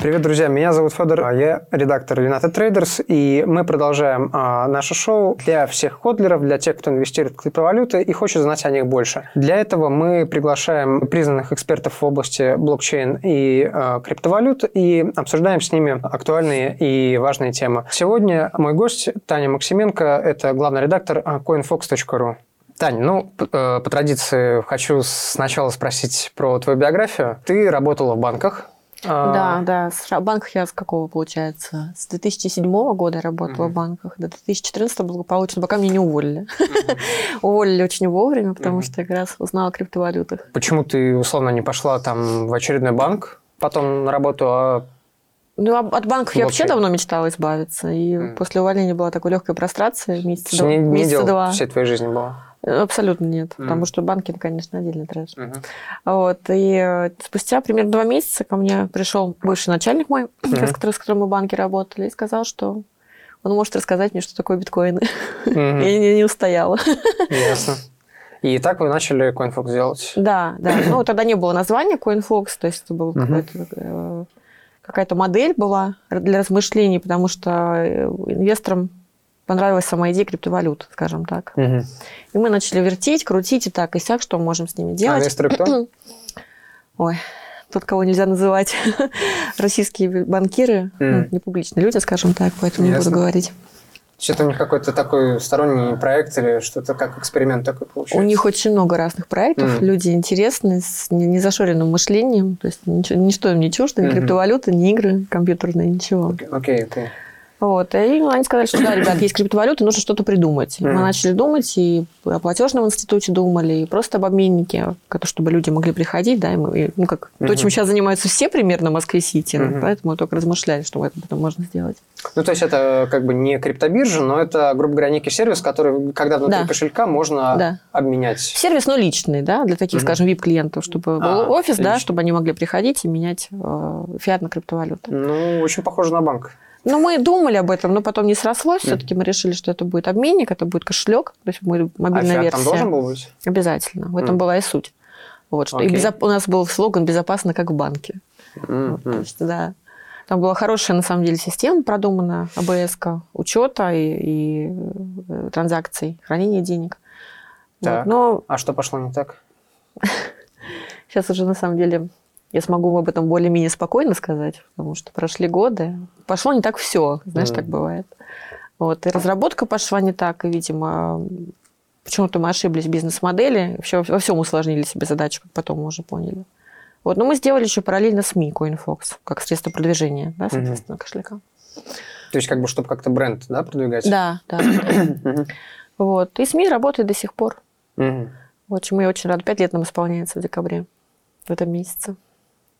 Привет, друзья, меня зовут Федор, а я редактор United Traders, и мы продолжаем а, наше шоу для всех ходлеров, для тех, кто инвестирует в криптовалюты и хочет знать о них больше. Для этого мы приглашаем признанных экспертов в области блокчейн и а, криптовалют и обсуждаем с ними актуальные и важные темы. Сегодня мой гость Таня Максименко, это главный редактор coinfox.ru. Тань, ну, э, по традиции хочу сначала спросить про твою биографию. Ты работала в банках, а... Да, да. В банках я с какого, получается? С 2007 года работала в банках. До 2014 благополучно, пока меня не уволили. Уволили очень вовремя, потому что я как раз узнала о криптовалютах. Почему ты, условно, не пошла там в очередной банк, потом на работу, а ну, от банков я вообще давно мечтала избавиться. И mm. после увольнения была такой легкая прострация месяца, два, не, не месяца два. всей твоей жизни была? Абсолютно нет, mm. потому что банки, конечно, отдельный трэш. Mm-hmm. Вот, и э, спустя примерно два месяца ко мне пришел бывший начальник мой, mm-hmm. с, которым, с которым мы в банке работали, и сказал, что он может рассказать мне, что такое биткоины. Mm-hmm. я не, не устояла. Ясно. И так вы начали CoinFox делать? Да, да. Ну, тогда не было названия CoinFox, то есть это был mm-hmm. какая-то модель была для размышлений, потому что э, инвесторам понравилась сама идея криптовалют, скажем так. Угу. И мы начали вертеть, крутить и так, и сяк, что мы можем с ними делать. А инвесторы кто? Ой, тот, кого нельзя называть, российские банкиры, mm. ну, не публичные люди, скажем так, поэтому Ясно. не буду говорить. Что-то у них какой-то такой сторонний проект или что-то как эксперимент такой получается? У них очень много разных проектов. Mm. Люди интересные, с незашоренным мышлением. То есть ничего, ничто им не чуждо, ни mm-hmm. криптовалюты, ни игры компьютерные, ничего. Окей, okay, окей. Okay. Вот. И они сказали, что да, ребят, есть криптовалюта, нужно что-то придумать. Mm. Мы начали думать, и о платежном институте думали, и просто об обменнике, чтобы люди могли приходить, да, и мы, ну, как mm-hmm. то, чем сейчас занимаются все примерно в Москве-Сити, mm-hmm. поэтому мы только размышляли, что это потом можно сделать. Ну, то есть это как бы не криптобиржа, но это, грубо говоря, некий сервис, который, когда внутри да. кошелька, можно да. обменять. Сервис, но личный, да, для таких, mm-hmm. скажем, VIP-клиентов, чтобы а, был офис, лично. да, чтобы они могли приходить и менять э, фиат на криптовалюту. Ну, очень похоже на банк. Ну, мы думали об этом, но потом не срослось. Все-таки мы решили, что это будет обменник, это будет кошелек, то есть мы мобильная а версия. там должен был быть? Обязательно. В этом mm. была и суть. Вот, что okay. и безоп... у нас был слоган «Безопасно, как в банке». Mm-hmm. Вот, то есть, да. Там была хорошая, на самом деле, система продумана, АБС, учета и, и э, транзакций, хранения денег. Так. Вот, но... А что пошло не так? Сейчас уже, на самом деле, я смогу об этом более-менее спокойно сказать, потому что прошли годы. Пошло не так все, знаешь, mm. как бывает. Вот, и разработка пошла не так, и, видимо, почему-то мы ошиблись в бизнес-модели, вообще во всем усложнили себе задачу, как потом мы уже поняли. Вот, но мы сделали еще параллельно СМИ CoinFox, как средство продвижения, да, соответственно, mm-hmm. кошелька. То есть, как бы, чтобы как-то бренд, да, продвигать? Да, да. Вот. И СМИ работает до сих пор. Вот, чему я очень рада. Пять лет нам исполняется в декабре, в этом месяце.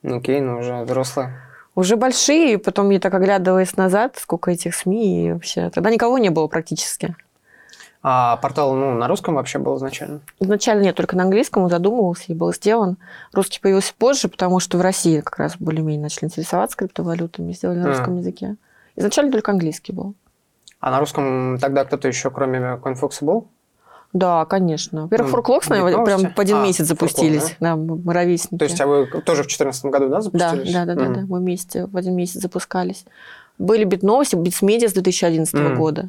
Окей, ну уже взрослые. Уже большие, потом я так оглядываясь назад, сколько этих СМИ и вообще. Тогда никого не было практически. А портал ну, на русском вообще был изначально? Изначально нет, только на английском он задумывался и был сделан. Русский появился позже, потому что в России как раз более-менее начали интересоваться криптовалютами, сделали на а. русском языке. Изначально только английский был. А на русском тогда кто-то еще, кроме CoinFox, был? Да, конечно. Во-первых, Форклокс, наверное, прям по один а, месяц запустились. да? да, мы ровесники. То есть, а вы тоже в 2014 году, да, запустились? Да, да, да, mm. да, мы вместе в один месяц запускались. Были Битновости, Битсмедиа с 2011 mm. года.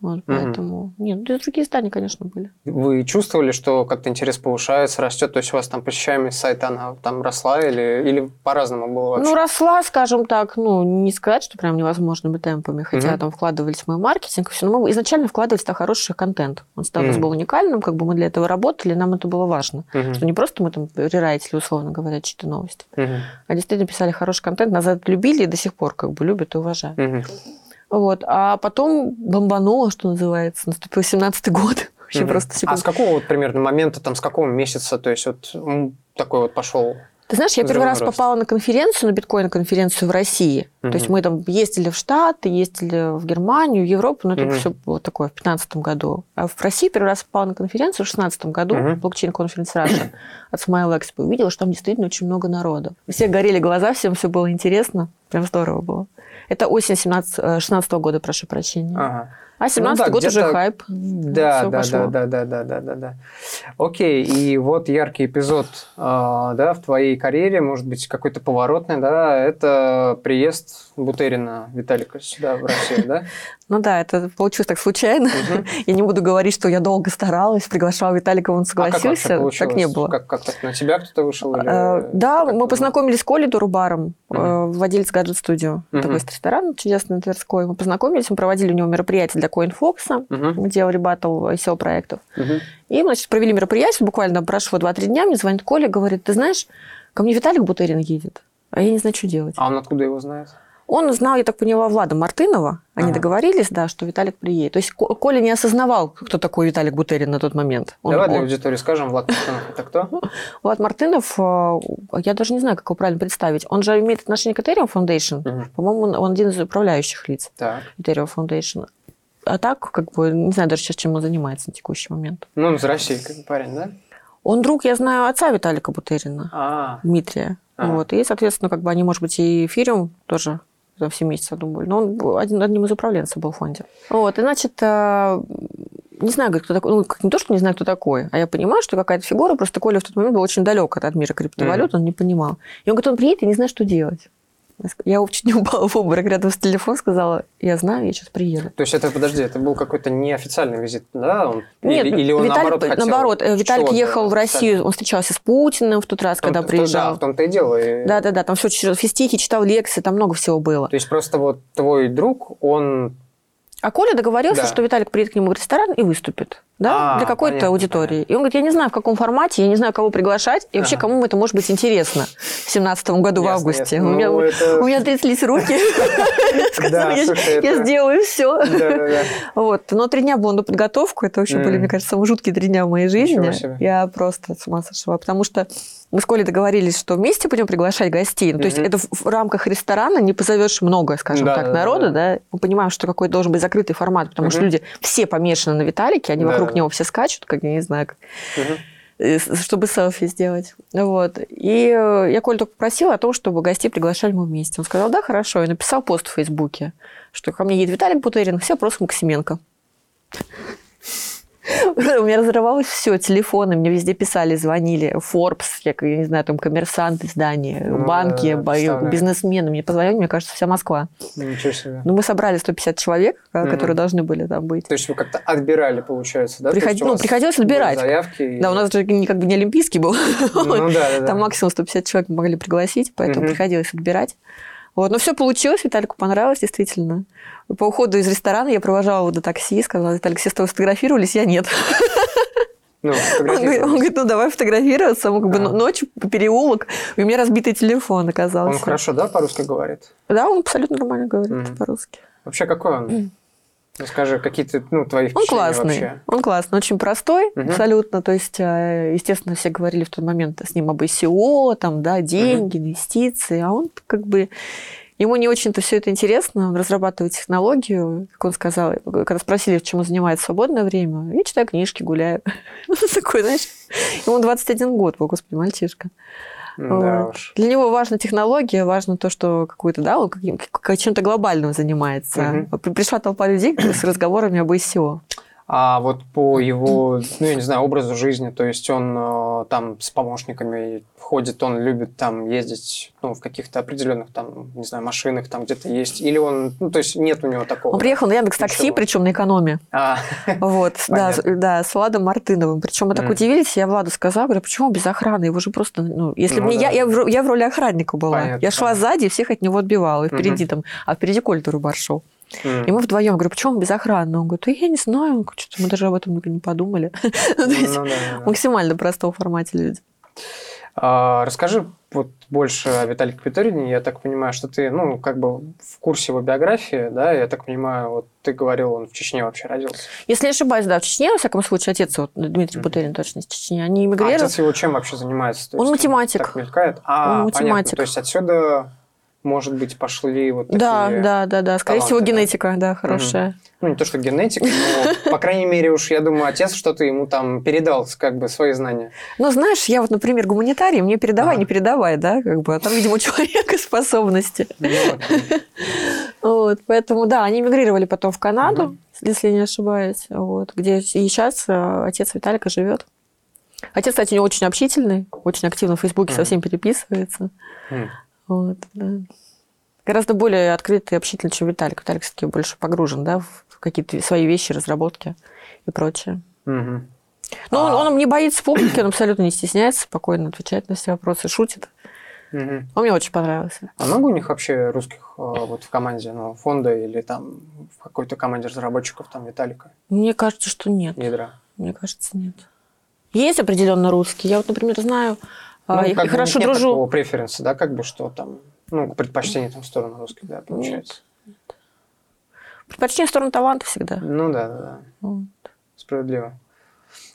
Вот, поэтому... Mm-hmm. Нет, ну, другие издания, конечно, были. Вы чувствовали, что как-то интерес повышается, растет? То есть у вас там посещаемость сайта, она там росла или, или по-разному было вообще? Ну, росла, скажем так, ну, не сказать, что прям невозможными темпами, хотя mm-hmm. там вкладывались в мой маркетинг, все, но мы изначально вкладывались в хороший контент. Он статус mm-hmm. был уникальным, как бы мы для этого работали, нам это было важно. Mm-hmm. Что не просто мы там рерайтили, условно говоря, чьи-то новости, mm-hmm. а действительно писали хороший контент, нас это любили и до сих пор как бы любят и уважают. Mm-hmm. Вот. А потом бомбануло, что называется. Наступил 17-й год. Вообще угу. просто секунд. А с какого вот примерно момента, там, с какого месяца, то есть вот такой вот пошел ты знаешь, я первый раз рост. попала на конференцию, на биткоин-конференцию в России. Угу. То есть мы там ездили в Штаты, ездили в Германию, в Европу, но это угу. все было такое в 2015 году. А в России первый раз попала на конференцию в 2016 году, угу. блокчейн-конференц Раша от Smile Expo. Увидела, что там действительно очень много народу. Все горели глаза, всем все было интересно. Прям здорово было. Это осень 17, 16 -го года, прошу прощения. Ага. А 17 ну, да, год уже хайп. Да, Все да, да, да, да, да, да, да, да. Окей, и вот яркий эпизод а, да, в твоей карьере, может быть, какой-то поворотный, да, это приезд Бутерина Виталика сюда, в Россию, да? Ну да, это получилось так случайно. Я не буду говорить, что я долго старалась, приглашала Виталика, он а согласился. Так не было. Как так? На тебя кто-то вышел? А, да, мы познакомились с Колей Дурубаром, э, владелец гаджет-студио. Такой ресторан чудесный, Тверской. Мы познакомились, мы проводили у него мероприятие для CoinFox. Мы делали батл SEO-проектов. И, значит, провели мероприятие, буквально прошло 2-3 дня, мне звонит Коля, говорит, ты знаешь, ко мне Виталик Бутерин едет, а я не знаю, что делать. А он откуда его знает? Он знал, я так поняла, Влада Мартынова. Они ага. договорились, да, что Виталик приедет. То есть Коля не осознавал, кто такой Виталик Бутерин на тот момент. Он, Давай для аудитории скажем, Влад Мартынов это кто? Влад Мартынов, э, я даже не знаю, как его правильно представить. Он же имеет отношение к Ethereum Foundation. Угу. По-моему, он, он один из управляющих лиц так. Ethereum Foundation. А так, как бы, не знаю даже сейчас, чем он занимается на текущий момент. Ну, он из России, как парень, да? Он друг, я знаю, отца Виталика Бутерина, а Дмитрия. А. Вот. И, соответственно, как бы они, может быть, и эфириум тоже там все месяца думали. Но он один, одним из управленцев был в фонде. Вот, и, значит, э, не знаю, кто такой, ну, не то, что не знаю, кто такой, а я понимаю, что какая-то фигура, просто Коля в тот момент был очень далек от мира криптовалют, mm-hmm. он не понимал. И он говорит, он приедет и не знает, что делать. Я не упала в обморок рядом с телефон, сказала, я знаю, я сейчас приеду. То есть это, подожди, это был какой-то неофициальный визит, да? Он, Нет, или, или он Виталик, наоборот хотел Наоборот, э, Виталик ехал в Россию, он встречался с Путиным в тот раз, когда приезжал. Да, в том-то и дело. Да-да-да, там все физтихи, читал лекции, там много всего было. То есть просто вот твой друг, он а Коля договорился, да. что Виталик приедет к нему в ресторан и выступит да, а, для какой-то аудитории. Понятно. И он говорит, я не знаю, в каком формате, я не знаю, кого приглашать, и вообще, кому это может быть интересно в семнадцатом году ясно, в августе. Ясно. У, меня, ну, это... у меня тряслись руки. Я сделаю все. Вот. Но три дня было на подготовку. Это вообще были, мне кажется, самые жуткие три дня в моей жизни. Я просто с ума сошла. Потому что мы с Колей договорились, что вместе будем приглашать гостей. Ну, то есть это в рамках ресторана не позовешь много, скажем так, народа. Да, Мы понимаем, что какой должен быть закрытый формат, потому что люди все помешаны на Виталике, они вокруг него все скачут, как я не знаю, как чтобы селфи сделать. Вот. И э, я Коль только попросила о том, чтобы гостей приглашали мы вместе. Он сказал, да, хорошо. И написал пост в Фейсбуке, что ко мне едет Виталик Бутерин, все просто Максименко. У меня разрывалось все, телефоны, мне везде писали, звонили, Forbes, я, я не знаю, там коммерсант издания, ну, банки, да, бизнесмены. Мне позвонили, мне кажется, вся Москва. Ничего себе. Ну, мы собрали 150 человек, mm которые должны были там быть. То есть вы как-то отбирали, получается, да? Приход... Ну, приходилось отбирать. Заявки и... Да, у нас же не, как бы не олимпийский был. Ну, да, да, Там максимум 150 человек могли пригласить, поэтому mm приходилось отбирать. Вот. Но все получилось, Виталику понравилось, действительно. По уходу из ресторана я провожала его до такси, сказала, Виталик, все с тобой сфотографировались, я нет. Ну, он, говорит, он говорит, ну давай фотографироваться. Мы как бы а. ночью переулок, и у меня разбитый телефон оказался. Он хорошо, да, по-русски говорит? Да, он абсолютно нормально говорит mm. по-русски. Вообще какой он? Расскажи, какие-то ну, твои впечатления Он классный, вообще. он классный, очень простой угу. абсолютно. То есть, э, естественно, все говорили в тот момент с ним об ICO, там, да, деньги, угу. инвестиции, а он как бы Ему не очень-то все это интересно, он разрабатывает технологию, как он сказал, когда спросили, чем он занимается в свободное время, я читаю книжки, гуляю. Такой, знаешь, ему 21 год был, господи, мальчишка. Да уж. Для него важна технология, важно то, что какую-то, да, он чем-то глобальным занимается. Угу. Пришла толпа людей с разговорами об ICO а вот по его, ну, я не знаю, образу жизни, то есть он э, там с помощниками ходит, он любит там ездить, ну, в каких-то определенных там, не знаю, машинах там где-то есть, или он, ну, то есть нет у него такого. Он приехал на Яндекс Такси, причем на экономе. А, вот, да, да, с Владом Мартыновым. Причем мы так удивились, я Владу сказала, говорю, почему без охраны? Его же просто, ну, если бы не я, я в роли охранника была. Я шла сзади, всех от него отбивала, и впереди там, а впереди Коль Рубар шел. Mm. И мы вдвоем, говорю, почему он без охраны? Он говорит, да я не знаю, что-то мы даже об этом не подумали. Ну максимально простого формате люди. А, расскажи вот больше о Виталике Петорине. Я так понимаю, что ты, ну, как бы в курсе его биографии, да? Я так понимаю, вот ты говорил, он в Чечне вообще родился. Если не ошибаюсь, да, в Чечне, во всяком случае, отец вот, Дмитрий mm-hmm. Бутерин точно из Чечни. Они эмигрировали. А отец его чем вообще занимается? То он математик. Так мелькает? А, он математик. Понятно. То есть отсюда может быть, пошли вот такие Да, да, да, да. Скорее таланты, всего, генетика, да, хорошая. Угу. Ну, не то, что генетика, но, по крайней мере, уж, я думаю, отец что-то ему там передал, как бы, свои знания. Ну, знаешь, я вот, например, гуманитарий, мне передавай, ага. не передавай, да, как бы, а там, видимо, у человека способности. Ну, вот, поэтому, да, они мигрировали потом в Канаду, если не ошибаюсь, вот, где и сейчас э, отец Виталика живет. Отец, кстати, не очень общительный, очень активно в Фейсбуке со всеми переписывается. Вот, да. Гораздо более открытый и общительный, чем Виталик. Виталик все-таки больше погружен, да, в какие-то свои вещи, разработки и прочее. Ну, а... он, он не боится публики, он абсолютно не стесняется, спокойно отвечает на все вопросы, шутит. Угу. Он мне очень понравился. А много у них вообще русских э, вот в команде, ну, фонда или там в какой-то команде разработчиков, там, Виталика? Мне кажется, что нет. Ядра? Мне кажется, нет. Есть определенно русские. Я вот, например, знаю, ну, и, как хорошо нет дружу. такого преференса, да, как бы, что там, ну, предпочтение там в сторону русских, да, получается. Нет. Предпочтение в сторону таланта всегда. Ну да, да, да. Вот. Справедливо.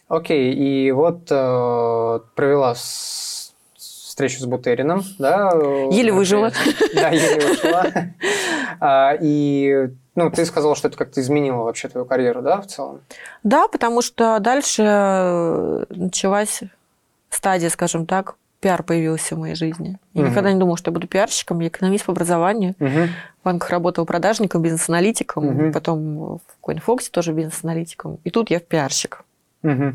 Окей, и вот э, провела с, встречу с Бутерином, да? Еле выжила. Да, еле выжила. А, и ну, ты сказала, что это как-то изменило вообще твою карьеру, да, в целом? Да, потому что дальше э, началась стадия, скажем так, пиар появился в моей жизни. Я угу. никогда не думала, что я буду пиарщиком. Я экономист по образованию. Угу. В банках работал продажником, бизнес-аналитиком. Угу. Потом в Coinfox тоже бизнес-аналитиком. И тут я пиарщик. Угу.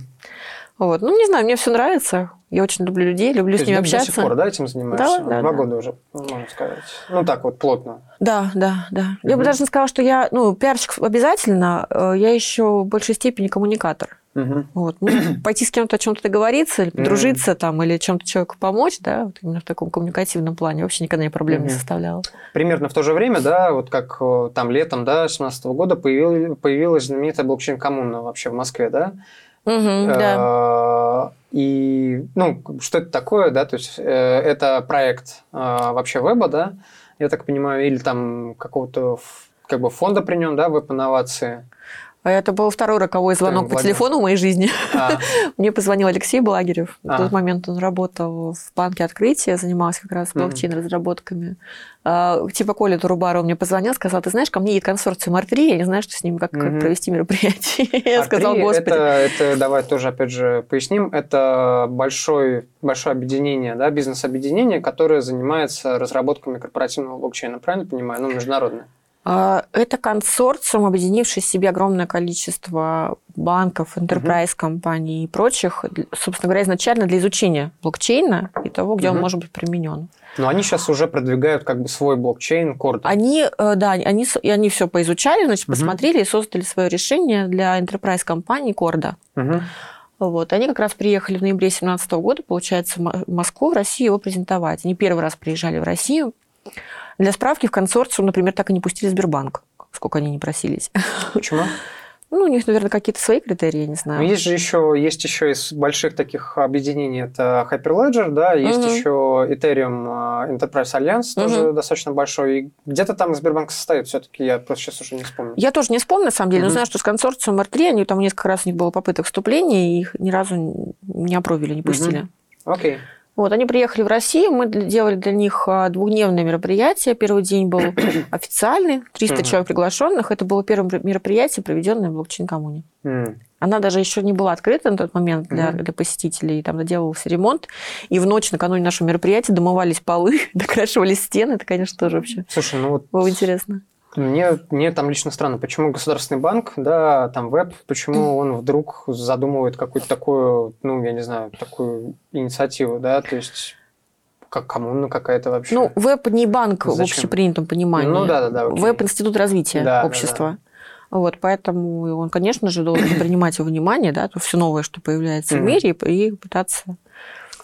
Вот. Ну, не знаю, мне все нравится. Я очень люблю людей, люблю То с ними общаться. До сих пор, да, этим занимаешься? Да, да, Два да. года уже, можно сказать. Ну, так вот, плотно. Да, да, да. Угу. Я бы даже не сказала, что я, ну, пиарщик обязательно, э, я еще в большей степени коммуникатор. Угу. Вот. Ну, пойти с кем-то о чем-то договориться, или подружиться угу. там, или чем-то человеку помочь, да, вот именно в таком коммуникативном плане вообще никогда не проблем угу. не составляло. Примерно в то же время, да, вот как э, там летом, да, 2017 года появилась, появилась знаменитая блокчейн-коммуна вообще в Москве, да? Угу, да. И, ну, что это такое, да, то есть э, это проект вообще веба, да, я так понимаю, или там какого-то как бы фонда при нем, да, веб-инновации. А это был второй роковой звонок по телефону в моей жизни. А. Мне позвонил Алексей Благерев. В а. тот момент он работал в банке открытия, занимался как раз блокчейн-разработками. А, типа Коля Турубаров мне позвонил, сказал, ты знаешь, ко мне едет консорциум R3, я не знаю, что с ним, как, как провести мероприятие. Я сказал, господи. Это, это, давай тоже, опять же, поясним, это большой, большое объединение, да, бизнес-объединение, которое занимается разработками корпоративного блокчейна, правильно понимаю? Ну, международное. А, это консорциум, объединивший в себе огромное количество банков, enterprise компаний и прочих, собственно говоря, изначально для изучения блокчейна и того, где угу. он может быть применен. Но они сейчас уже продвигают как бы свой блокчейн, Корд. Они, э, да, они, они все поизучали, значит, угу. посмотрели и создали свое решение для enterprise компании Корда. Угу. Вот. Они как раз приехали в ноябре 2017 года, получается, в Москву, в Россию его презентовать. Они первый раз приезжали в Россию. Для справки, в консорциум, например, так и не пустили Сбербанк, сколько они не просились. Почему? Ну, у них, наверное, какие-то свои критерии, я не знаю. Есть же еще, есть еще из больших таких объединений, это Hyperledger, да, есть угу. еще Ethereum а, Enterprise Alliance, угу. тоже достаточно большой. И где-то там Сбербанк состоит все-таки, я просто сейчас уже не вспомню. Я тоже не вспомню, на самом деле, угу. но знаю, что с консорциумом R3, они там несколько раз у них было попыток вступления, и их ни разу не опровили, не пустили. Окей. Okay. Вот, они приехали в Россию, мы делали для них а, двухдневное мероприятие. Первый день был официальный, 300 человек приглашенных. Это было первое мероприятие, проведенное в блокчейн-коммуне. Она даже еще не была открыта на тот момент для, для посетителей. Там доделывался ремонт. И в ночь накануне нашего мероприятия домывались полы, докрашивались стены. Это, конечно, тоже вообще Слушай, ну вот было интересно. Мне, мне там лично странно, почему государственный банк, да, там веб, почему он вдруг задумывает какую-то такую, ну, я не знаю, такую инициативу, да, то есть как коммуна какая-то вообще. Ну, веб не банк Зачем? в общепринятом понимании. Ну, да, да, да. Окей. Веб – институт развития да, общества. Да, да. Вот, поэтому он, конечно же, должен принимать во внимание, да, то все новое, что появляется mm-hmm. в мире, и пытаться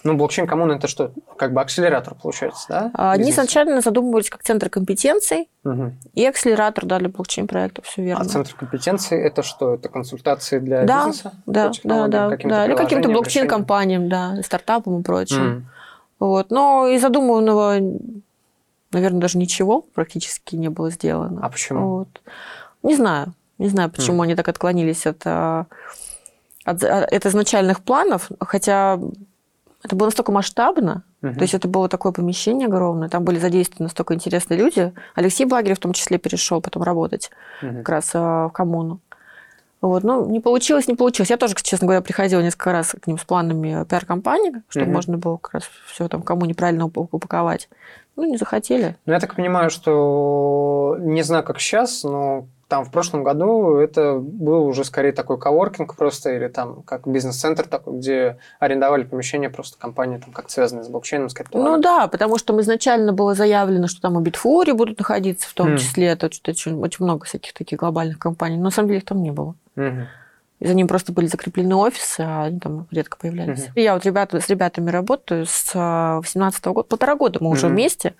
ну, блокчейн-коммуна – это что? Как бы акселератор, получается, да? А, они изначально задумывались как центр компетенций угу. и акселератор да, для блокчейн-проектов, все верно. А центр компетенций – это что? Это консультации для да, бизнеса? Да, да, да. да. Или каким-то блокчейн-компаниям, да, стартапам и прочим. Mm. Вот. Но из задуманного, наверное, даже ничего практически не было сделано. А почему? Вот. Не знаю. Не знаю, почему mm. они так отклонились от, от, от изначальных планов, хотя это было настолько масштабно, угу. то есть это было такое помещение огромное, там были задействованы настолько интересные люди. Алексей Благерев в том числе перешел потом работать угу. как раз а, в коммуну. Вот, ну, не получилось, не получилось. Я тоже, честно говоря, приходила несколько раз к ним с планами пиар-компании, чтобы угу. можно было как раз все там кому неправильно упаковать. Ну, не захотели. Ну, я так понимаю, что не знаю, как сейчас, но там в прошлом году это был уже скорее такой коворкинг просто, или там как бизнес-центр такой, где арендовали помещение просто компании, там как связанные с блокчейном, с криптовалютой. Ну да, потому что изначально было заявлено, что там и Битфури будут находиться в том mm. числе, это что-то очень, очень много всяких таких глобальных компаний, но на самом деле их там не было. Mm-hmm. И за ним просто были закреплены офисы, а они там редко появлялись. Mm-hmm. Я вот ребята, с ребятами работаю с 18 года, полтора года мы mm-hmm. уже вместе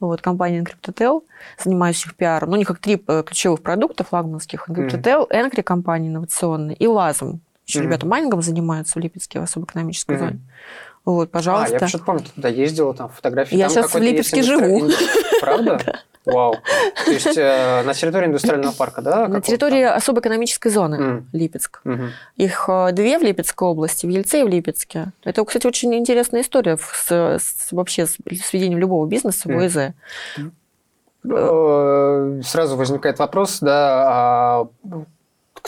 вот, компания Encryptotel, занимающих пиаром. Ну, у них как три э, ключевых продукта флагманских. Encryptotel, mm-hmm. Encry компания инновационная и Лазом. Еще mm-hmm. ребята майнингом занимаются в Липецке, в особой экономической mm-hmm. зоне. Вот, пожалуйста. А, я что-то помню, туда ездила, там фотографии. Я там сейчас в Липецке живу. Правда? Вау. То есть э, на территории индустриального парка, да? На территории там? особой экономической зоны mm. Липецк. Mm-hmm. Их э, две в Липецкой области, в Ельце и в Липецке. Это, кстати, очень интересная история с, с, вообще с сведением любого бизнеса в ОЭЗ. Mm. Сразу возникает вопрос, да, а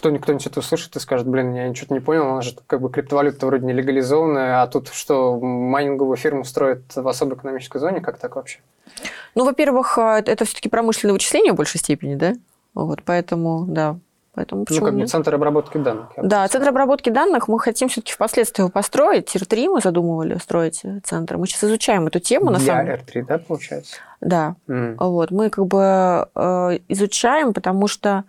кто-нибудь, это услышит и скажет, блин, я ничего не понял, она же как бы криптовалюта вроде не легализованная, а тут что, майнинговую фирму строят в особой экономической зоне, как так вообще? Ну, во-первых, а, это все-таки промышленное вычисление в большей степени, да? Вот, поэтому, да, Поэтому ну, как бы центр обработки данных. Да, центр обработки данных мы хотим все-таки впоследствии его построить. Тир-3 мы задумывали строить центр. Мы сейчас изучаем эту тему. Для на самом... R3, да, получается? Да. Mm. Вот, мы как бы э, изучаем, потому что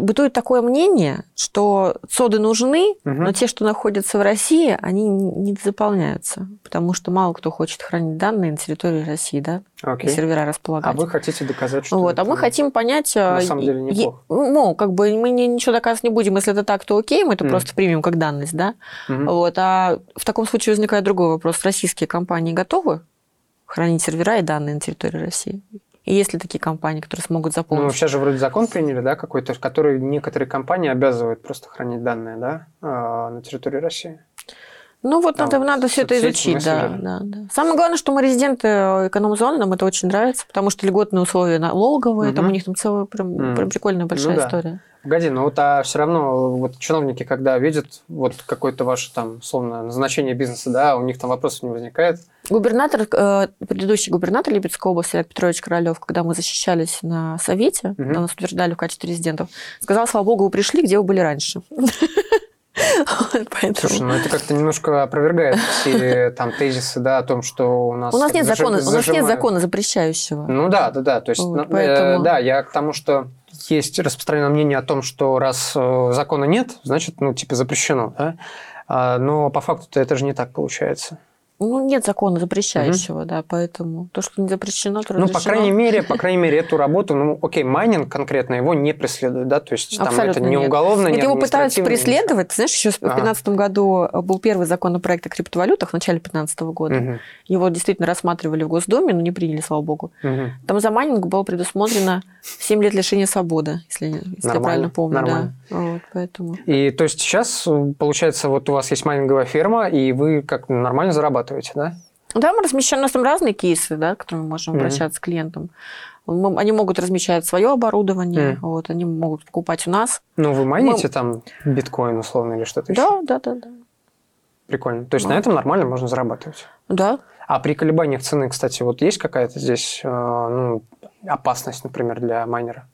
бытует такое мнение, что соды нужны, угу. но те, что находятся в России, они не заполняются, потому что мало кто хочет хранить данные на территории России, да, Окей. и сервера располагать. А вы хотите доказать, что вот, а мы хотим понять, на самом деле неплохо. Ну, как бы мы ничего доказывать не будем, если это так, то окей, мы это mm. просто примем как данность, да. Mm-hmm. Вот, а в таком случае возникает другой вопрос: российские компании готовы хранить сервера и данные на территории России? И есть ли такие компании, которые смогут заполнить? Ну, сейчас же вроде закон приняли, да, какой-то, который некоторые компании обязывают просто хранить данные, да, а, на территории России. Ну вот надо, надо все это изучить, да, да, да. Самое главное, что мы резиденты эконом-зоны, нам это очень нравится, потому что льготные условия налоговые, угу. там у них там целая прям, угу. прям прикольная большая ну, да. история. Погоди, но вот а все равно вот чиновники, когда видят вот какое-то ваше там, словно, назначение бизнеса, да, у них там вопросов не возникает. Губернатор, э, предыдущий губернатор Липецкой области, Олег Петрович Королев, когда мы защищались на совете, угу. нас утверждали в качестве резидентов, сказал, слава богу, вы пришли, где вы были раньше. Поэтому... Слушай, ну это как-то немножко опровергает все там тезисы, да, о том, что у нас... У нас нет закона, у нас нет закона запрещающего. Ну да, да, да. То есть, вот, поэтому... э, да, я к тому, что есть распространенное мнение о том, что раз э, закона нет, значит, ну, типа запрещено, да. А, но по факту это же не так получается. Ну, нет закона запрещающего, угу. да, поэтому то, что не запрещено, то Ну, по крайней мере, по крайней мере, эту работу, ну, окей, майнинг конкретно его не преследует, да, то есть там это не нет. уголовно, нет, не его пытаются преследовать. Ты знаешь, еще в 2015 ага. году был первый законопроект о криптовалютах в начале 2015 года. Угу. Его действительно рассматривали в Госдуме, но не приняли, слава богу. Угу. Там за майнинг было предусмотрено 7 лет лишения свободы, если, если я правильно помню. Нормально. Да. Вот, поэтому. И то есть сейчас, получается, вот у вас есть майнинговая ферма, и вы как нормально зарабатываете, да? Да, мы размещаем, у нас там разные кейсы, да, к которым мы можем mm-hmm. обращаться к клиентам. Мы, они могут размещать свое оборудование, м. вот, они могут покупать у нас. Ну, вы майните мы... там биткоин условно или что-то да, еще? Да, да, да. Прикольно. То есть да. на этом нормально можно зарабатывать? Да. А при колебаниях цены, кстати, вот есть какая-то здесь э, ну, опасность, например, для майнера?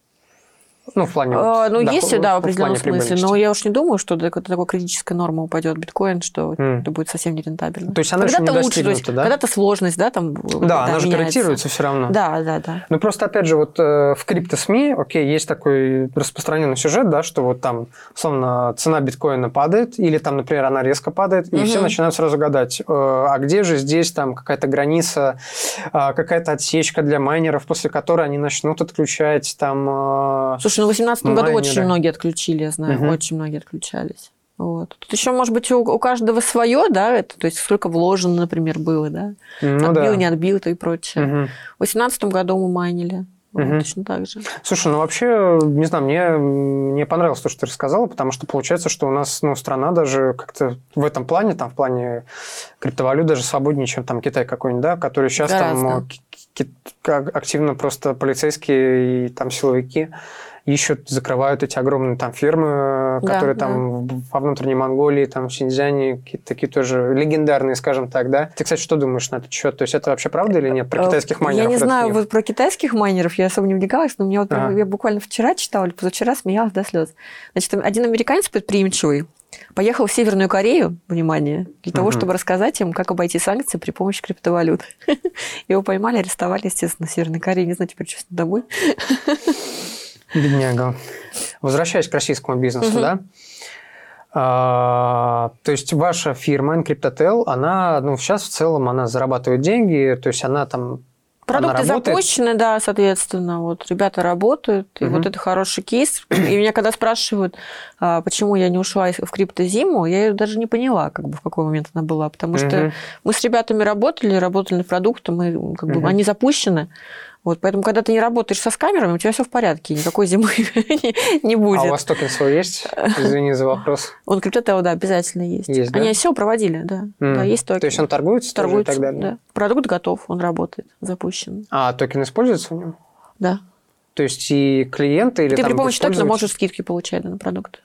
Ну, в плане... А, ну, доход, есть, да, в определенном смысле, но я уж не думаю, что до такой критической нормы упадет биткоин, что mm. это будет совсем нерентабельно. То есть она когда-то еще не лучше, то есть, да? Когда-то сложность, да, там Да, да она же корректируется все равно. Да, да, да. Ну, просто, опять же, вот э, в крипто-СМИ, окей, есть такой распространенный сюжет, да, что вот там, словно, цена биткоина падает, или там, например, она резко падает, и угу. все начинают сразу гадать, э, а где же здесь там какая-то граница, э, какая-то отсечка для майнеров, после которой они начнут отключать там... Э, Слушай, ну в 2018 году очень многие отключили, я знаю, угу. очень многие отключались. Вот. Тут еще, может быть, у, у каждого свое, да, это, то есть сколько вложено, например, было, да, ну, отбил, да. не отбил, то и прочее. Угу. В 2018 году мы майнили. Вот, угу. Точно так же. Слушай, ну вообще, не знаю, мне, мне понравилось то, что ты рассказала, потому что получается, что у нас ну, страна даже как-то в этом плане, там, в плане криптовалют даже свободнее, чем там Китай какой-нибудь, да, который сейчас Гораздо. там активно просто полицейские и там силовики ищут, закрывают эти огромные там фирмы, да, которые да. там во внутренней Монголии, там в Синьцзяне, какие-то такие тоже легендарные, скажем так, да? Ты, кстати, что думаешь на этот счет? То есть это вообще правда или нет про э, китайских майнеров? Я не знаю вот про китайских майнеров, я особо не вникалась, но мне вот ага. я буквально вчера читала или позавчера смеялась до слез. Значит, один американец предприимчивый, Поехал в Северную Корею, внимание, для того, угу. чтобы рассказать им, как обойти санкции при помощи криптовалют. Его поймали, арестовали, естественно, в Северной Корее. Не знаю теперь, что домой. Бедняга. Возвращаясь к российскому бизнесу, угу. да? А, то есть ваша фирма Encryptotel, она, ну, сейчас в целом она зарабатывает деньги, то есть она там Продукты запущены, да, соответственно. Вот ребята работают, и угу. вот это хороший кейс. И меня когда спрашивают, а, почему я не ушла в криптозиму, я ее даже не поняла, как бы в какой момент она была, потому угу. что мы с ребятами работали, работали над продуктом, мы как бы они запущены. Вот, поэтому, когда ты не работаешь со скамерами, у тебя все в порядке, никакой зимы не будет. А у вас токен свой есть? Извини за вопрос. Он криптотео, да, обязательно есть. есть Они все проводили, да. Да, есть токен. То есть он торгуется? Торгуется, и так далее? да. Продукт готов, он работает, запущен. А токен используется в нем? Да. То есть и клиенты или Ты при помощи токена можешь скидки получать на продукт.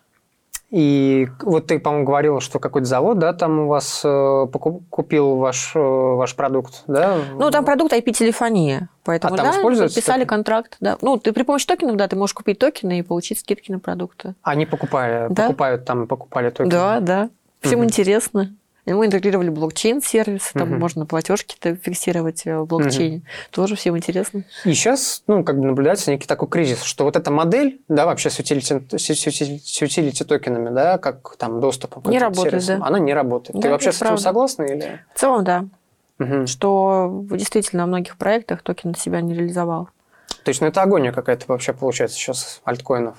И вот ты, по-моему, говорила, что какой-то завод, да, там у вас э, купил ваш, э, ваш продукт, да? Ну, там продукт IP-телефония. Поэтому, а там да, используется подписали токен? контракт, да. Ну, ты при помощи токенов, да, ты можешь купить токены и получить скидки на продукты. Они покупали, да? покупают там, покупали токены? Да, да. Всем угу. интересно. Мы интегрировали блокчейн-сервисы, там угу. можно платежки фиксировать в блокчейне. Угу. Тоже всем интересно. И сейчас, ну, как бы наблюдается некий такой кризис, что вот эта модель, да, вообще с utility, с utility токенами, да, как там доступом к не работает, сервисам, да. она не работает. Да, Ты вообще с этим согласна или? В целом, да. Угу. Что действительно во многих проектах токен себя не реализовал. То есть, ну, это агония какая-то вообще получается сейчас альткоинов.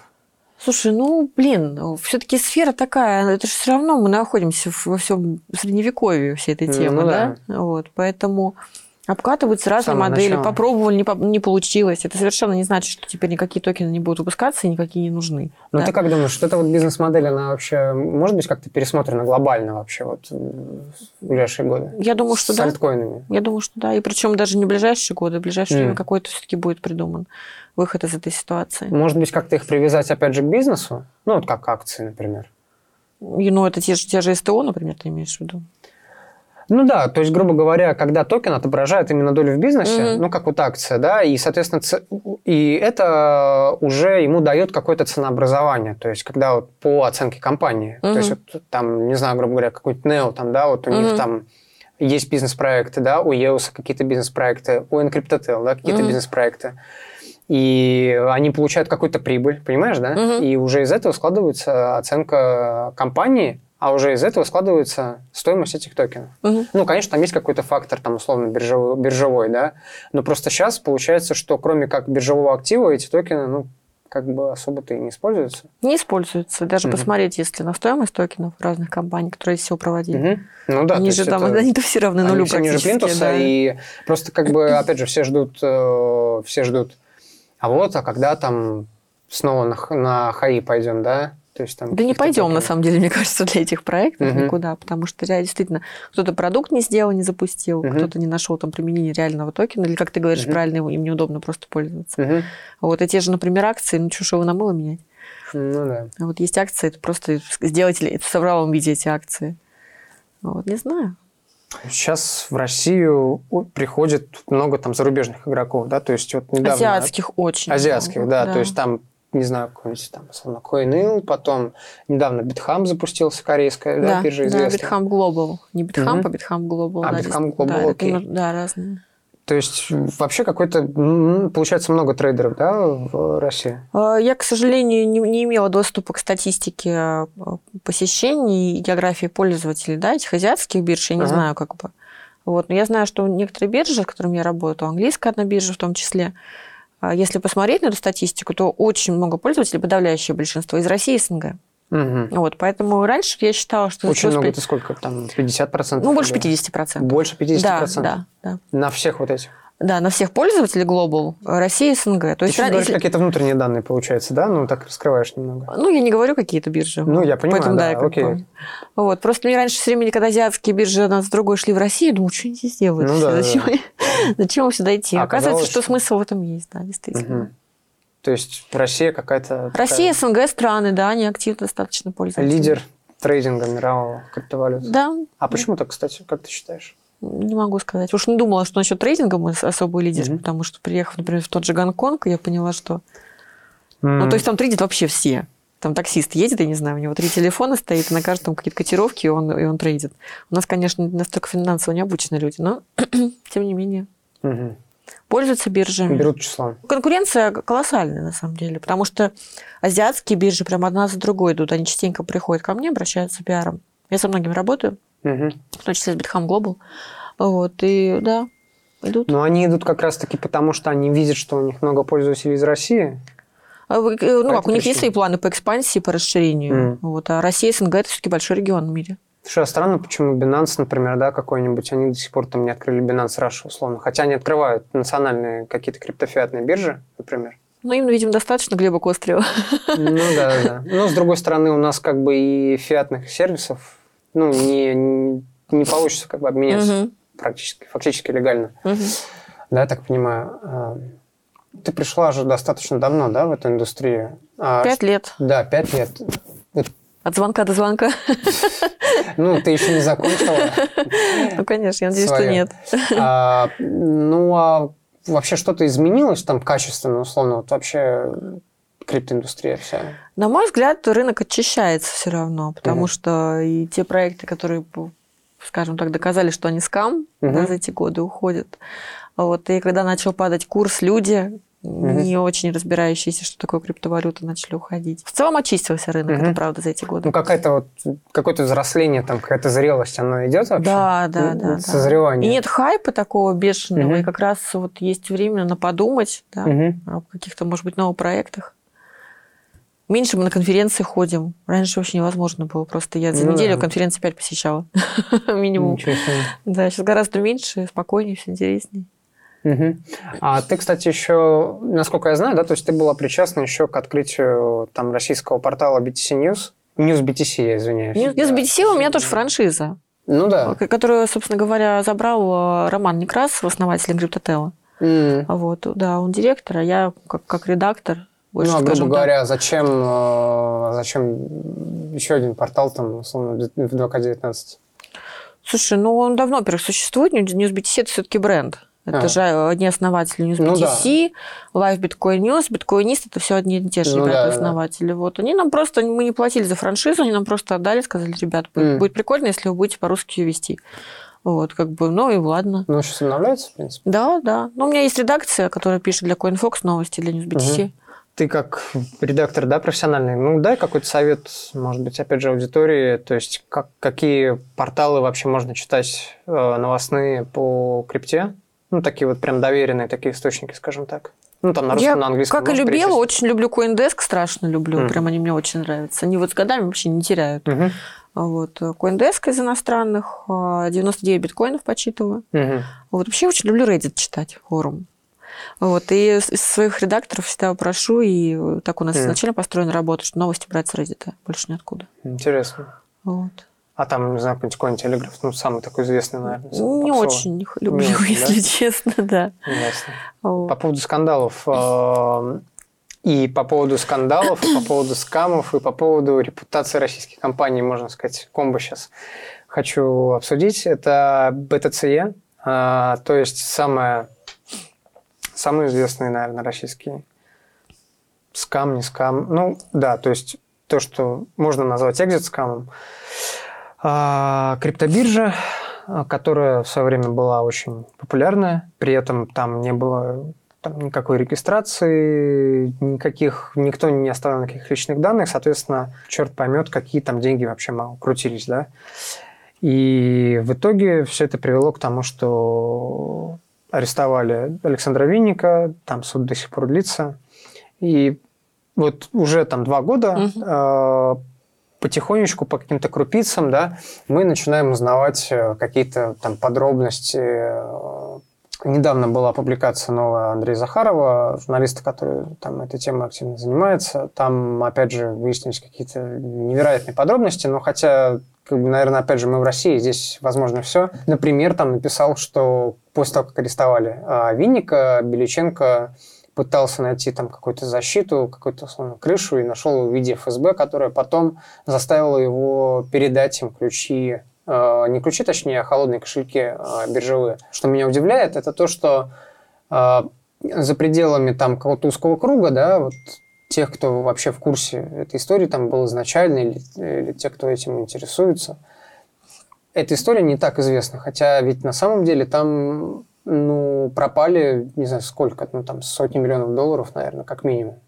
Слушай, ну, блин, все-таки сфера такая, это же все равно мы находимся во всем средневековье всей этой темы, ну, да? да? Вот, поэтому Обкатываются разные модели, начала. попробовали, не, по, не получилось. Это совершенно не значит, что теперь никакие токены не будут выпускаться и никакие не нужны. Ну, да? ты как думаешь, что эта вот бизнес-модель, она вообще может быть как-то пересмотрена глобально вообще вот в ближайшие годы? Я думаю, что С да. альткоинами? Я думаю, что да. И причем даже не в ближайшие годы, в ближайшее mm. время какой-то все-таки будет придуман выход из этой ситуации. Может быть, как-то их привязать опять же к бизнесу? Ну, вот как акции, например. И, ну, это те же, те же СТО, например, ты имеешь в виду? Ну да, то есть, грубо говоря, когда токен отображает именно долю в бизнесе, mm-hmm. ну как вот акция, да, и, соответственно, ц... и это уже ему дает какое-то ценообразование, то есть, когда вот по оценке компании, mm-hmm. то есть, вот, там, не знаю, грубо говоря, какой-нибудь Neo, там, да, вот у mm-hmm. них там есть бизнес-проекты, да, у EOS какие-то бизнес-проекты, у Encryptotel, да, какие-то mm-hmm. бизнес-проекты и они получают какую-то прибыль, понимаешь, да? Угу. И уже из этого складывается оценка компании, а уже из этого складывается стоимость этих токенов. Угу. Ну, конечно, там есть какой-то фактор, там, условно, биржевой, биржевой, да, но просто сейчас получается, что кроме как биржевого актива, эти токены, ну, как бы особо-то и не используются. Не используются. Даже угу. посмотреть, если на стоимость токенов разных компаний, которые все проводили. Угу. Ну да. Они же там, это... они-то все равны нулю они. Все ниже плинтуса, да. и просто как бы, опять же, все ждут, э, все ждут, а вот, а когда там снова на, на хаи пойдем, да, то есть, там да не пойдем, токенов. на самом деле, мне кажется, для этих проектов угу. никуда, потому что действительно кто-то продукт не сделал, не запустил, угу. кто-то не нашел там применение реального токена, или, как ты говоришь, угу. правильно, им неудобно просто пользоваться. Угу. Вот, и те же, например, акции, ну, что, его на мыло менять? Ну, да. А вот есть акции, это просто сделать в цифровом виде эти акции. Вот, не знаю. Сейчас в Россию приходит много там зарубежных игроков, да, то есть вот недавно... Азиатских очень. Азиатских, да, да, то есть там не знаю, какой-нибудь там, условно, CoinIll, потом недавно BitHam запустился, корейская, да, да биржа известная. Да, BitHam Global. Не BitHam, mm-hmm. а BitHam Global. А, да, BitHam Global, да, окей. Это, да, разные. То есть вообще какой-то, получается, много трейдеров, да, в России? А, я, к сожалению, не, не имела доступа к статистике а, посещений и географии пользователей, да, этих азиатских бирж, я не ага. знаю, как бы. Вот. Но я знаю, что некоторые биржи, с которыми я работаю, английская одна биржа в том числе, если посмотреть на эту статистику, то очень много пользователей, подавляющее большинство, из России и СНГ. Угу. Вот, поэтому раньше я считала, что... Очень много, это сколько? Там 50%? Ну, больше 50%. Больше 50%? Да, да, да. На всех вот этих? Да, на всех пользователей Global, Россия и СНГ. То Ты есть, сейчас говоришь если... какие-то внутренние данные, получается, да? Ну, так раскрываешь немного. Ну, я не говорю какие-то биржи. Ну, я понимаю, Поэтому, да, да окей. Бы. Вот. Просто мне раньше все время, когда азиатские биржи одна с другой шли в Россию, думаю, что они здесь делают? Ну, да, зачем, да. зачем сюда идти? А Оказывается, что смысл в этом есть, да, действительно. Угу. То есть Россия какая-то... Россия, такая... СНГ страны, да, они активно достаточно пользуются. Лидер трейдинга мирового криптовалют. Да. А почему так, кстати, как ты считаешь? Не могу сказать. Уж не думала, что насчет трейдинга мы особый лидер, mm-hmm. потому что, приехав, например, в тот же Гонконг, я поняла, что... Mm-hmm. Ну, то есть там трейдят вообще все. Там таксист едет, я не знаю, у него три телефона стоит, и на каждом какие-то котировки, и он, и он трейдит. У нас, конечно, настолько финансово не обученные люди, но тем не менее. Mm-hmm. Пользуются биржами. Берут числом. Конкуренция колоссальная, на самом деле, потому что азиатские биржи прям одна за другой идут. Они частенько приходят ко мне, обращаются пиаром. Я со многими работаю, угу. в том числе с Bitхam Global. Вот, и да, идут. Но они идут как раз-таки потому, что они видят, что у них много пользователей из России. А ну, как, у них есть свои планы по экспансии, по расширению. Mm. Вот, а Россия, СНГ – это все-таки большой регион в мире. Слушай, а странно, почему Binance, например, да, какой-нибудь, они до сих пор там не открыли Binance Russia, условно. Хотя они открывают национальные какие-то криптофиатные биржи, например. Ну, им, видимо, достаточно Глеба Кострева. Ну, да, да. Но, с другой стороны, у нас как бы и фиатных сервисов, ну, не, не, получится как бы обменяться угу. практически, фактически легально. Угу. Да, я так понимаю. А, ты пришла же достаточно давно, да, в эту индустрию? А пять лет. Да, пять лет. От звонка до звонка. Ну, ты еще не закончила. Ну, конечно, я надеюсь, что нет. А, ну, а вообще что-то изменилось там качественно, условно? Вот вообще криптоиндустрия вся? На мой взгляд, рынок очищается все равно, потому что и те проекты, которые, скажем так, доказали, что они скам, да, за эти годы уходят. Вот, и когда начал падать курс, люди, угу. не очень разбирающиеся, что такое криптовалюта, начали уходить. В целом очистился рынок, угу. это правда, за эти годы. Ну, какая-то вот, какое-то взросление, там, какая-то зрелость, оно идет вообще? Да, да, ну, да. Созревание. И нет хайпа такого бешеного, угу. и как раз вот есть время на подумать, да, угу. о каких-то, может быть, новых проектах. Меньше мы на конференции ходим. Раньше вообще невозможно было. Просто я за ну, неделю да. конференции 5 посещала. Минимум. Да, сейчас гораздо меньше, спокойнее, все интереснее. Угу. А ты, кстати, еще, насколько я знаю, да, то есть ты была причастна еще к открытию там российского портала BTC News. News BTC, я извиняюсь. News, News BTC у меня тоже франшиза. Ну да. Которую, собственно говоря, забрал э, Роман Некрас, основатель Гриптотела. Mm. Вот, да, он директор, а я как, как редактор. Больше, ну, а грубо говоря, зачем, э, зачем еще один портал там, условно, в 2К19? Слушай, ну он давно, во-первых, существует. News BTC это все-таки бренд. Это а. же одни основатели News BTC, ну, да. Live Bitcoin News, Bitcoinist, это все одни и те же ну, ребята, да, основатели. Да. Вот. Они нам просто, мы не платили за франшизу, они нам просто отдали, сказали, ребят, будет, mm. будет прикольно, если вы будете по-русски ее вести. Вот, как бы, ну и ладно. Ну, сейчас обновляется, в принципе. Да, да. Ну, у меня есть редакция, которая пишет для CoinFox новости, для News BTC. Угу. Ты как редактор, да, профессиональный, ну, дай какой-то совет, может быть, опять же, аудитории, то есть как, какие порталы вообще можно читать э, новостные по крипте? Ну, такие вот прям доверенные такие источники, скажем так. Ну, там на русском, я, на английском. Как и любила, перечислить. очень люблю CoinDesk, страшно люблю. Mm. Прям они мне очень нравятся. Они вот с годами вообще не теряют. Mm-hmm. Вот. CoinDesk из иностранных, 99 а, биткоинов почитываю. Mm-hmm. Вот. Вообще очень люблю Reddit читать, форум. Вот. И из своих редакторов всегда прошу, и так у нас mm. изначально построена работа, что новости брать с Reddit, больше ниоткуда. Интересно. Вот. А там, не знаю, какой-нибудь телеграф, ну, самый такой известный, наверное. Не очень люблю, не очень, если да? честно, да. Ясно. Вот. По поводу скандалов. Э, и по поводу скандалов, и по поводу скамов, и по поводу репутации российских компаний, можно сказать, комбо сейчас хочу обсудить. Это BTCE, э, то есть самое, самый известный, наверное, российский скам, не скам. Ну, да, то есть то, что можно назвать экзит-скамом. А, криптобиржа, которая в свое время была очень популярная, при этом там не было там, никакой регистрации, никаких, никто не оставил никаких личных данных, соответственно, черт поймет, какие там деньги вообще крутились, да. И в итоге все это привело к тому, что арестовали Александра Винника, там суд до сих пор длится. И вот уже там два года угу потихонечку по каким-то крупицам, да, мы начинаем узнавать э, какие-то там подробности. Э, недавно была публикация новая Андрея Захарова, журналиста, который там этой темой активно занимается. Там, опять же, выяснились какие-то невероятные подробности, но хотя как бы, наверное, опять же, мы в России, здесь возможно все. Например, там написал, что после того, как арестовали а, Винника, Беличенко пытался найти там какую-то защиту, какую-то условно крышу и нашел в виде ФСБ, которая потом заставила его передать им ключи, э, не ключи, точнее, а холодные кошельки э, биржевые. Что меня удивляет, это то, что э, за пределами там какого-то узкого круга, да, вот тех, кто вообще в курсе этой истории там был изначально, или, или те, кто этим интересуется, эта история не так известна. Хотя ведь на самом деле там ну, пропали, не знаю, сколько, ну, там, сотни миллионов долларов, наверное, как минимум.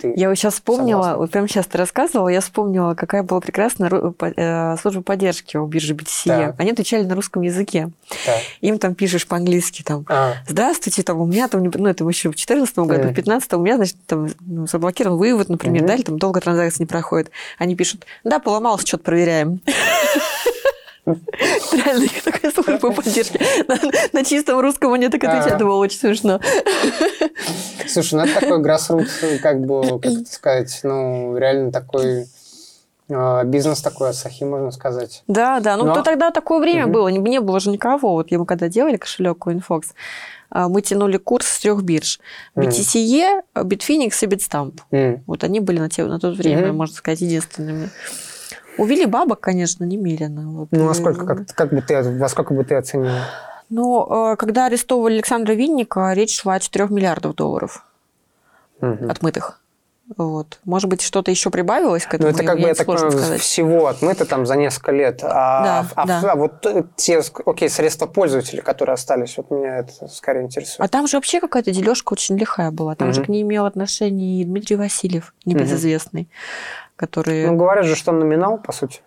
Ты я вот сейчас вспомнила, согласна? вот прямо сейчас ты рассказывала, я вспомнила, какая была прекрасная э, служба поддержки у биржи BTC. Да. Они отвечали на русском языке. Да. Им там пишешь по-английски, там, а. здравствуйте, там, у меня там, ну, это еще в 2014 году, в 2015 у меня, значит, там, ну, заблокирован вывод, например, угу. да, или там долго транзакции не проходит. Они пишут, да, поломался, что-то проверяем. Реально, такая служба поддержки. На, на чистом русском они так отвечают, это было очень смешно. Слушай, ну это такой grassroots, как бы, как это сказать, ну, реально такой а, бизнес такой Асахи, можно сказать. Да, да. Ну, Но... то тогда такое время угу. было, не, не было же никого. Вот мы когда делали кошелек CoinFox, а, мы тянули курс с трех бирж. BTCE, Bitfinex и Bitstamp. Mm. Вот они были на, те, на то время, mm-hmm. можно сказать, единственными. Увели бабок, конечно, немерено. Вот. Ну, а сколько, как, как бы ты, во сколько бы ты оценила? Ну, э, когда арестовывали Александра Винника, речь шла о 4 миллиардов долларов угу. отмытых. Вот. Может быть, что-то еще прибавилось к этому? Ну, это как бы, я так понимаю, всего отмыто там за несколько лет. А, да, а, да. а вот те, окей, средства пользователей, которые остались, вот меня это скорее интересует. А там же вообще какая-то дележка очень лихая была. Там угу. же к ней имел отношение и Дмитрий Васильев, небезызвестный. Угу которые... Ну, говорят же, что номинал, по сути.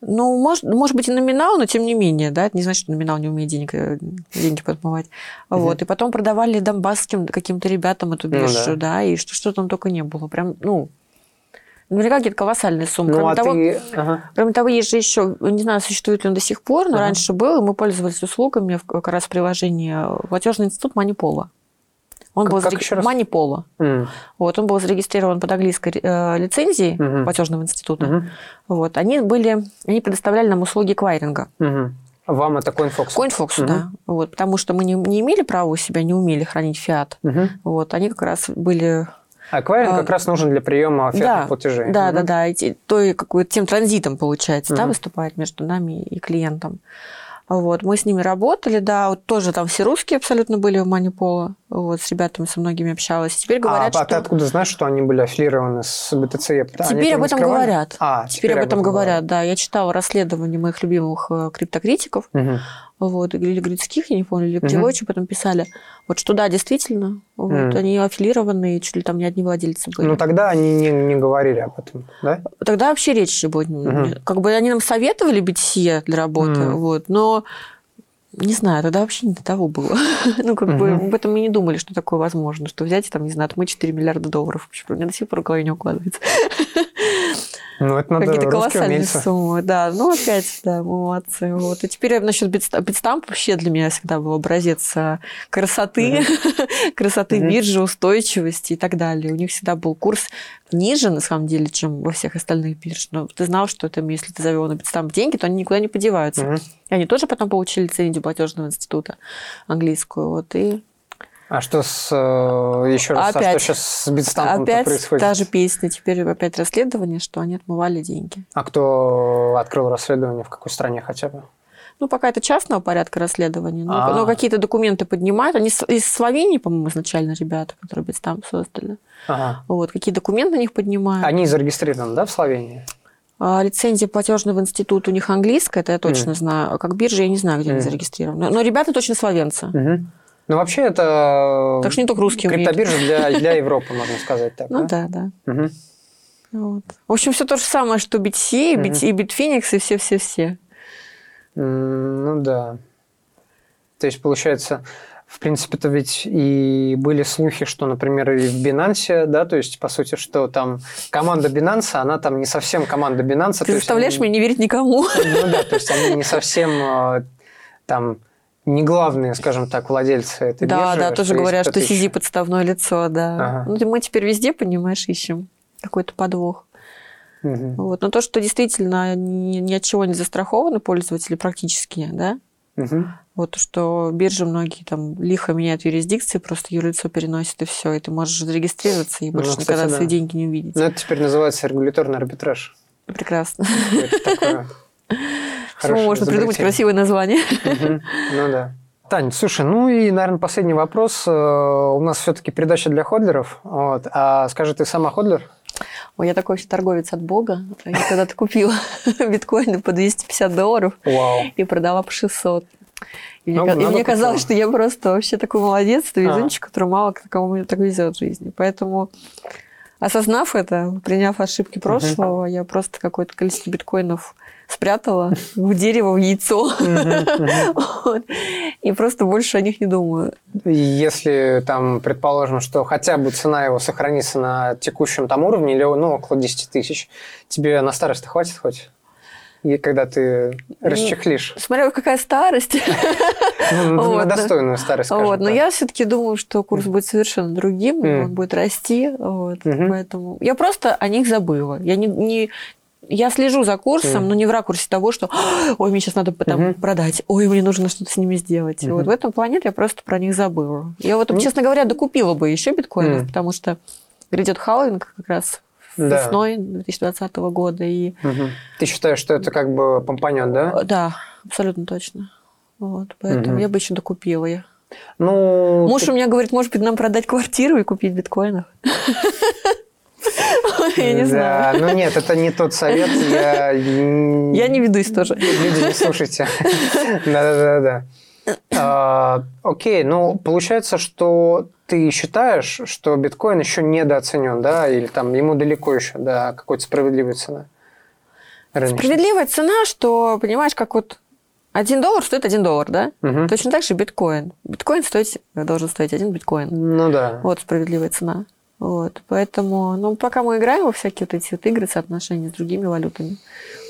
Ну, может, может быть, и номинал, но тем не менее, да, это не значит, что номинал не умеет денег, э, деньги подмывать. Угу. Вот. И потом продавали донбасским каким-то ребятам эту биржу, ну, да. да, и что, что там только не было. Прям, ну, наверняка какие-то колоссальные суммы. Ну, кроме, а того, ты... ага. кроме того, есть же еще, не знаю, существует ли он до сих пор, но ага. раньше был, и мы пользовались услугами как раз в приложении платежный институт Манипола. Он как, был как зарег... Манипола. Mm. Вот, он был зарегистрирован под английской э, лицензией mm-hmm. платежного института. Mm-hmm. Вот, они были, они предоставляли нам услуги квайринга. Mm-hmm. Вам это CoinFox? CoinFox, mm-hmm. да. Вот, потому что мы не, не имели права у себя, не умели хранить фиат. Mm-hmm. Вот, они как раз были а аквариум а, как раз нужен для приема фиатных да, платежей. Да, угу. да, да. И, то, какой, тем транзитом, получается, угу. да, выступает между нами и клиентом. Вот, мы с ними работали, да, вот тоже там все русские абсолютно были в Манипола, вот, с ребятами со многими общалась. Теперь говорят, а, что... А ты откуда знаешь, что они были аффилированы с BTC? Теперь об этом говорят. А, теперь, теперь об этом говорят, да. Я читала расследование моих любимых э, криптокритиков, угу вот, или Грицких, я не помню, или где угу. потом писали, вот что да, действительно, вот, mm. они аффилированные, чуть ли там не одни владельцы были. Ну, тогда они не, не говорили об этом, да? Тогда вообще речи будет. Угу. Как бы они нам советовали BTC для работы, mm. вот, но не знаю, тогда вообще не до того было. ну, как бы об этом мы не думали, что такое возможно, что взять, там, не знаю, отмыть 4 миллиарда долларов. Почему? Мне до сих пор в голове не укладывается. Ну, это надо Какие-то колоссальные умельцы. суммы, да. Ну, опять, да, молодцы. Вот. И теперь насчет битстамп вообще для меня всегда был образец а, красоты, красоты биржи, устойчивости и так далее. У них всегда был курс ниже, на самом деле, чем во всех остальных бирж. Но ты знал, что это, если ты завел на битстамп деньги, то они никуда не подеваются. И они тоже потом получили лицензию платежного института английскую. Вот, и а что с э, еще раз, опять, а что сейчас с битстампом опять происходит? та же песня, теперь опять расследование, что они отмывали деньги. А кто открыл расследование, в какой стране хотя бы? Ну, пока это частного порядка расследования, но, но какие-то документы поднимают. Они из Словении, по-моему, изначально ребята, которые Битстамп создали. Ага. Вот, какие документы на них поднимают. Они зарегистрированы, да, в Словении? А, лицензия платежного института у них английская, это я точно mm. знаю. А как биржа, я не знаю, где mm. они зарегистрированы. Но ребята точно словенцы. Mm-hmm. Ну, вообще, это так что не только русские криптобиржа для, для Европы, можно сказать так. Ну да, да. Угу. Вот. В общем, все то же самое, что BTC, и, BT, и Bitfinex, и все-все-все. Ну да. То есть, получается, в принципе-то ведь и были слухи, что, например, и в Binance, да, то есть, по сути, что там команда Binance, она там не совсем команда Binance. Ты заставляешь меня не верить никому. Ну да, то есть, они не совсем э, там не главные, скажем так, владельцы этой да, биржи. Да, да, тоже говорят, что сиди подставное лицо, да. Ага. Ну, мы теперь везде, понимаешь, ищем какой-то подвох. Угу. Вот. Но то, что действительно ни, ни от чего не застрахованы пользователи практически, да, Угу. Вот что биржи многие там лихо меняют юрисдикции, просто юрлицо переносит и все, и ты можешь зарегистрироваться и больше ну, кстати, никогда да. свои деньги не увидеть. Ну, это теперь называется регуляторный арбитраж. Прекрасно. Всему можно придумать красивое название. Ну да. Тань, слушай, ну и, наверное, последний вопрос. Э, у нас все-таки передача для ходлеров. Вот. А скажи, ты сама ходлер? Ой, я такой вообще торговец от бога. Я когда-то купила биткоины по 250 долларов Вау. и продала по 600. И мне, ну, и мне казалось, что я просто вообще такой молодец, ты везунчик, а. который мало кому так везет в жизни. Поэтому осознав это, приняв ошибки прошлого, uh-huh. я просто какое-то количество биткоинов спрятала в дерево, в яйцо. И просто больше о них не думаю. Если там, предположим, что хотя бы цена его сохранится на текущем там уровне, или ну, около 10 тысяч, тебе на старость хватит хоть? И когда ты расчехлишь. Смотря какая старость. Ну, на достойную старость, Вот, но я все-таки думаю, что курс будет совершенно другим, он будет расти, вот, поэтому я просто о них забыла. Я не я слежу за курсом, mm. но не в ракурсе того, что ой, мне сейчас надо там mm-hmm. продать, ой, мне нужно что-то с ними сделать. Mm-hmm. Вот в этом плане я просто про них забыла. Я вот, mm-hmm. честно говоря, докупила бы еще биткоинов, mm-hmm. потому что грядет халвинг как раз да. весной 2020 года. И... Угу. Ты считаешь, что это как бы помпанет, да? Да, абсолютно точно. Вот, поэтому угу. я бы еще докупила я. Ну, Муж ты... у меня говорит, может быть, нам продать квартиру и купить биткоинов. Я не знаю. Ну нет, это не тот совет. Я, не ведусь тоже. Люди, не слушайте. Да-да-да. А, окей, ну получается, что ты считаешь, что биткоин еще недооценен, да, или там ему далеко еще до какой-то справедливой цены? Рыночной. Справедливая цена, что, понимаешь, как вот один доллар стоит один доллар, да? Угу. Точно так же биткоин. Биткоин стоит, должен стоить один биткоин. Ну да. Вот справедливая цена. Вот, поэтому, ну, пока мы играем во всякие вот эти вот игры, соотношения с другими валютами,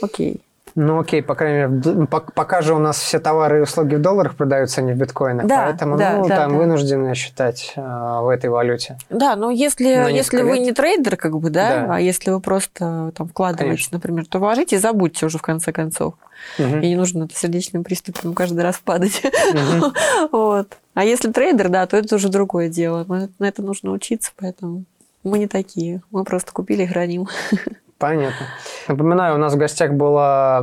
окей. Ну, окей, по крайней мере, пока же у нас все товары и услуги в долларах продаются, а не в биткоинах, да, поэтому, да, ну, да, там да. вынуждены считать э, в этой валюте. Да, но если, если вы не трейдер, как бы, да, да, а если вы просто там вкладываете, Конечно. например, то вложите и забудьте уже в конце концов. Угу. И не нужно сердечным приступом каждый раз падать. Угу. вот. А если трейдер, да, то это уже другое дело. На это нужно учиться, поэтому мы не такие. Мы просто купили и храним. Понятно. Напоминаю, у нас в гостях была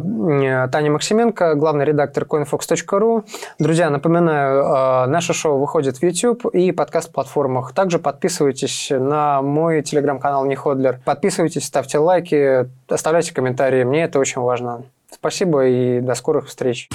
Таня Максименко, главный редактор coinfox.ru. Друзья, напоминаю, э, наше шоу выходит в YouTube и подкаст-платформах. Также подписывайтесь на мой телеграм-канал Неходлер. Подписывайтесь, ставьте лайки, оставляйте комментарии. Мне это очень важно. Спасибо и до скорых встреч.